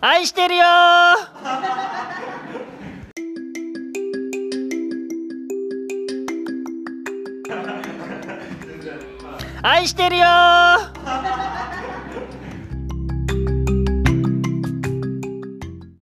愛してるよ愛してるよ